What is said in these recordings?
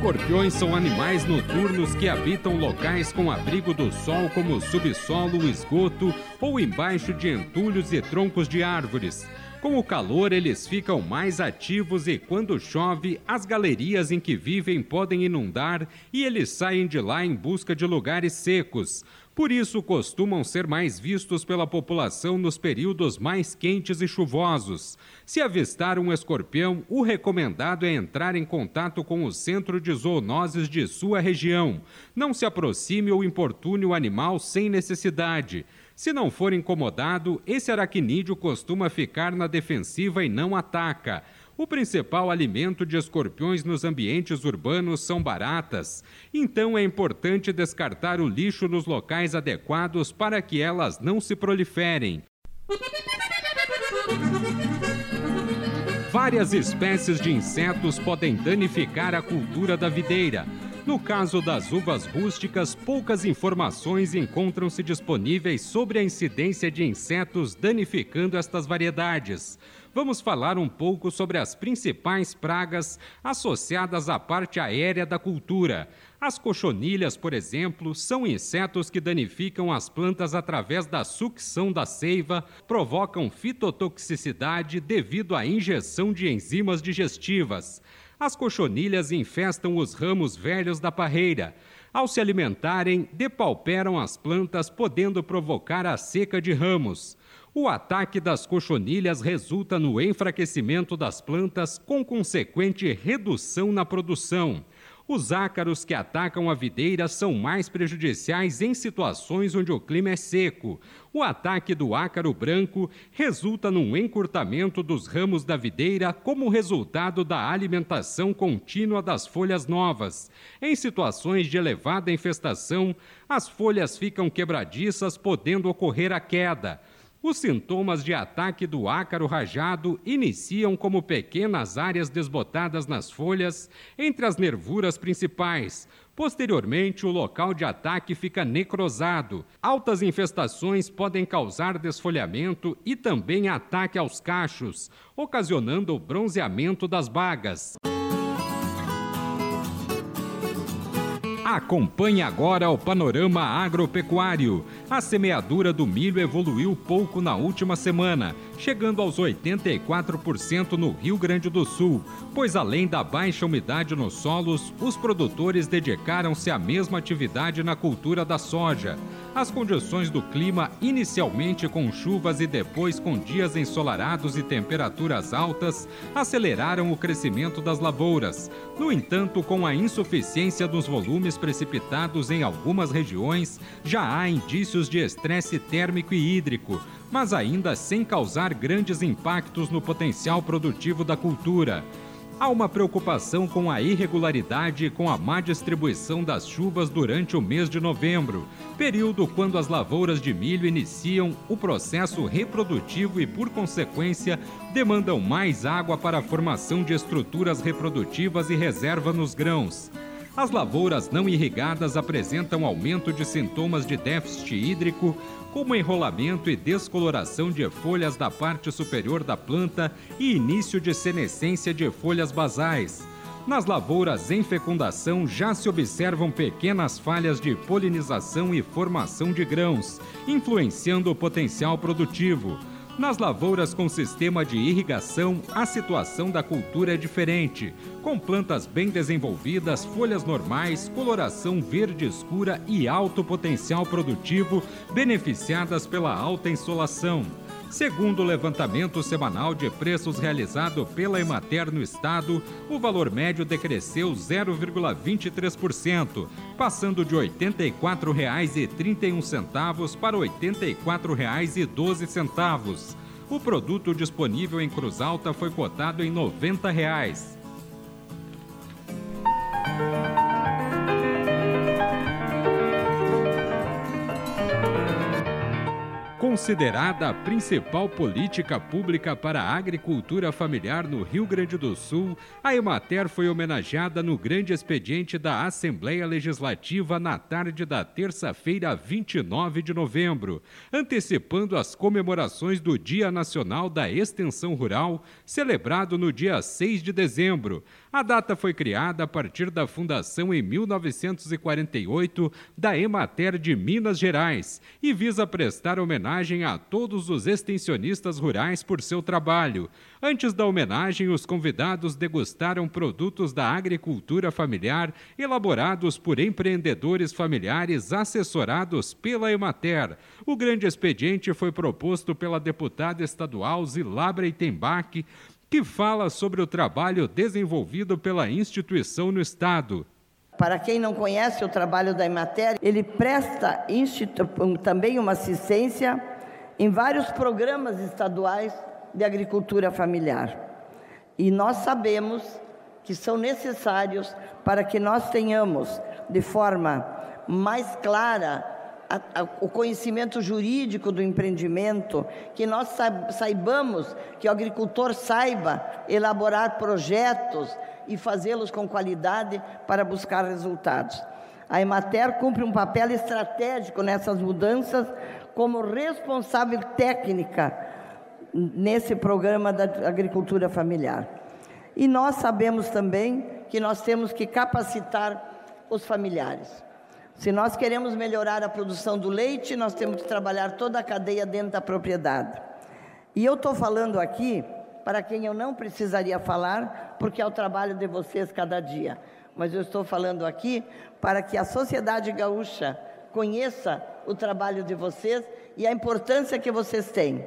Escorpiões são animais noturnos que habitam locais com abrigo do sol, como subsolo, esgoto ou embaixo de entulhos e troncos de árvores. Com o calor, eles ficam mais ativos e, quando chove, as galerias em que vivem podem inundar e eles saem de lá em busca de lugares secos. Por isso, costumam ser mais vistos pela população nos períodos mais quentes e chuvosos. Se avistar um escorpião, o recomendado é entrar em contato com o centro de zoonoses de sua região. Não se aproxime ou importune o animal sem necessidade. Se não for incomodado, esse aracnídeo costuma ficar na defensiva e não ataca. O principal alimento de escorpiões nos ambientes urbanos são baratas, então é importante descartar o lixo nos locais adequados para que elas não se proliferem. Várias espécies de insetos podem danificar a cultura da videira. No caso das uvas rústicas, poucas informações encontram-se disponíveis sobre a incidência de insetos danificando estas variedades vamos falar um pouco sobre as principais pragas associadas à parte aérea da cultura. As cochonilhas, por exemplo, são insetos que danificam as plantas através da sucção da seiva, provocam fitotoxicidade devido à injeção de enzimas digestivas. As cochonilhas infestam os ramos velhos da parreira. Ao se alimentarem, depauperam as plantas, podendo provocar a seca de ramos. O ataque das cochonilhas resulta no enfraquecimento das plantas, com consequente redução na produção. Os ácaros que atacam a videira são mais prejudiciais em situações onde o clima é seco. O ataque do ácaro branco resulta num encurtamento dos ramos da videira como resultado da alimentação contínua das folhas novas. Em situações de elevada infestação, as folhas ficam quebradiças, podendo ocorrer a queda. Os sintomas de ataque do ácaro rajado iniciam como pequenas áreas desbotadas nas folhas entre as nervuras principais. Posteriormente, o local de ataque fica necrosado. Altas infestações podem causar desfolhamento e também ataque aos cachos, ocasionando o bronzeamento das bagas. Acompanhe agora o panorama agropecuário. A semeadura do milho evoluiu pouco na última semana, chegando aos 84% no Rio Grande do Sul, pois além da baixa umidade nos solos, os produtores dedicaram-se à mesma atividade na cultura da soja. As condições do clima, inicialmente com chuvas e depois com dias ensolarados e temperaturas altas, aceleraram o crescimento das lavouras. No entanto, com a insuficiência dos volumes precipitados em algumas regiões, já há indícios de estresse térmico e hídrico, mas ainda sem causar grandes impactos no potencial produtivo da cultura. Há uma preocupação com a irregularidade e com a má distribuição das chuvas durante o mês de novembro, período quando as lavouras de milho iniciam o processo reprodutivo e, por consequência, demandam mais água para a formação de estruturas reprodutivas e reserva nos grãos. As lavouras não irrigadas apresentam aumento de sintomas de déficit hídrico, como enrolamento e descoloração de folhas da parte superior da planta e início de senescência de folhas basais. Nas lavouras em fecundação já se observam pequenas falhas de polinização e formação de grãos, influenciando o potencial produtivo. Nas lavouras com sistema de irrigação, a situação da cultura é diferente, com plantas bem desenvolvidas, folhas normais, coloração verde escura e alto potencial produtivo, beneficiadas pela alta insolação. Segundo o levantamento semanal de preços realizado pela Emater no estado, o valor médio decresceu 0,23%, passando de R$ 84,31 para R$ 84,12. O produto disponível em Cruz Alta foi cotado em 90 reais. Considerada a principal política pública para a agricultura familiar no Rio Grande do Sul, a Emater foi homenageada no grande expediente da Assembleia Legislativa na tarde da terça-feira, 29 de novembro, antecipando as comemorações do Dia Nacional da Extensão Rural, celebrado no dia 6 de dezembro. A data foi criada a partir da fundação em 1948 da Emater de Minas Gerais e visa prestar homenagem a todos os extensionistas rurais por seu trabalho. Antes da homenagem, os convidados degustaram produtos da agricultura familiar elaborados por empreendedores familiares assessorados pela Emater. O grande expediente foi proposto pela deputada estadual Zilabra Itembach, que fala sobre o trabalho desenvolvido pela instituição no Estado. Para quem não conhece o trabalho da Emater, ele presta também uma assistência em vários programas estaduais de agricultura familiar. E nós sabemos que são necessários para que nós tenhamos de forma mais clara a, a, o conhecimento jurídico do empreendimento, que nós saibamos, que o agricultor saiba elaborar projetos e fazê-los com qualidade para buscar resultados. A Emater cumpre um papel estratégico nessas mudanças como responsável técnica nesse programa da agricultura familiar. E nós sabemos também que nós temos que capacitar os familiares. Se nós queremos melhorar a produção do leite, nós temos que trabalhar toda a cadeia dentro da propriedade. E eu estou falando aqui para quem eu não precisaria falar, porque é o trabalho de vocês cada dia. Mas eu estou falando aqui para que a sociedade gaúcha conheça o trabalho de vocês e a importância que vocês têm.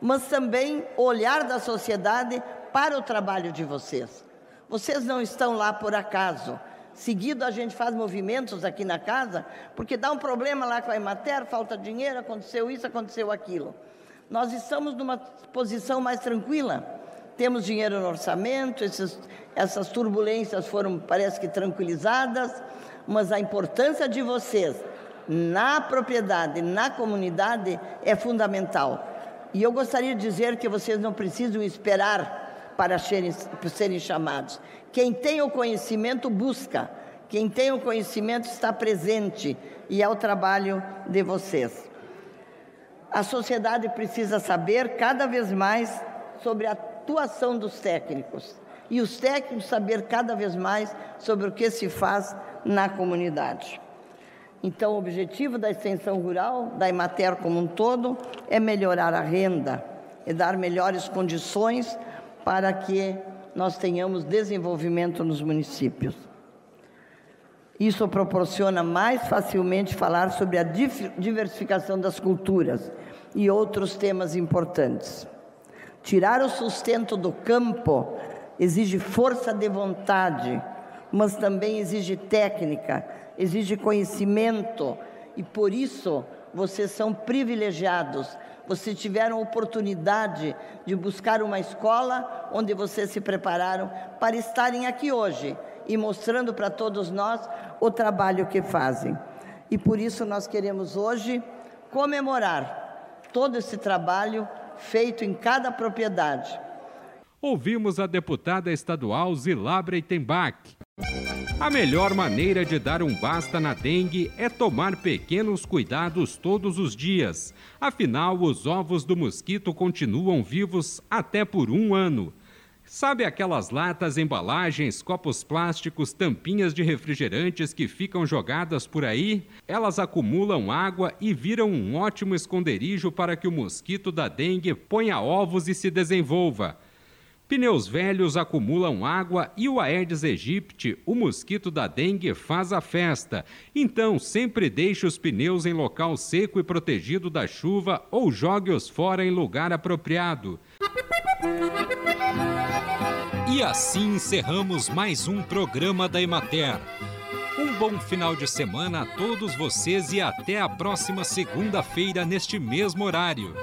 Mas também olhar da sociedade para o trabalho de vocês. Vocês não estão lá por acaso. Seguido a gente faz movimentos aqui na casa, porque dá um problema lá com a Emater, falta dinheiro, aconteceu isso, aconteceu aquilo. Nós estamos numa posição mais tranquila. Temos dinheiro no orçamento, esses, essas turbulências foram, parece que, tranquilizadas, mas a importância de vocês na propriedade, na comunidade, é fundamental. E eu gostaria de dizer que vocês não precisam esperar para serem, para serem chamados. Quem tem o conhecimento busca, quem tem o conhecimento está presente e é o trabalho de vocês. A sociedade precisa saber cada vez mais sobre a atuação dos técnicos e os técnicos saber cada vez mais sobre o que se faz na comunidade. Então, o objetivo da extensão rural, da Emater como um todo, é melhorar a renda e dar melhores condições para que nós tenhamos desenvolvimento nos municípios. Isso proporciona mais facilmente falar sobre a diversificação das culturas e outros temas importantes. Tirar o sustento do campo exige força de vontade, mas também exige técnica, exige conhecimento, e por isso vocês são privilegiados vocês tiveram oportunidade de buscar uma escola onde vocês se prepararam para estarem aqui hoje e mostrando para todos nós o trabalho que fazem. E por isso nós queremos hoje comemorar todo esse trabalho feito em cada propriedade. Ouvimos a deputada estadual Zilabra Itembach. A melhor maneira de dar um basta na dengue é tomar pequenos cuidados todos os dias. Afinal, os ovos do mosquito continuam vivos até por um ano. Sabe aquelas latas, embalagens, copos plásticos, tampinhas de refrigerantes que ficam jogadas por aí? Elas acumulam água e viram um ótimo esconderijo para que o mosquito da dengue ponha ovos e se desenvolva. Pneus velhos acumulam água e o Aedes aegypti, o mosquito da dengue, faz a festa. Então, sempre deixe os pneus em local seco e protegido da chuva ou jogue-os fora em lugar apropriado. E assim encerramos mais um programa da Emater. Um bom final de semana a todos vocês e até a próxima segunda-feira neste mesmo horário.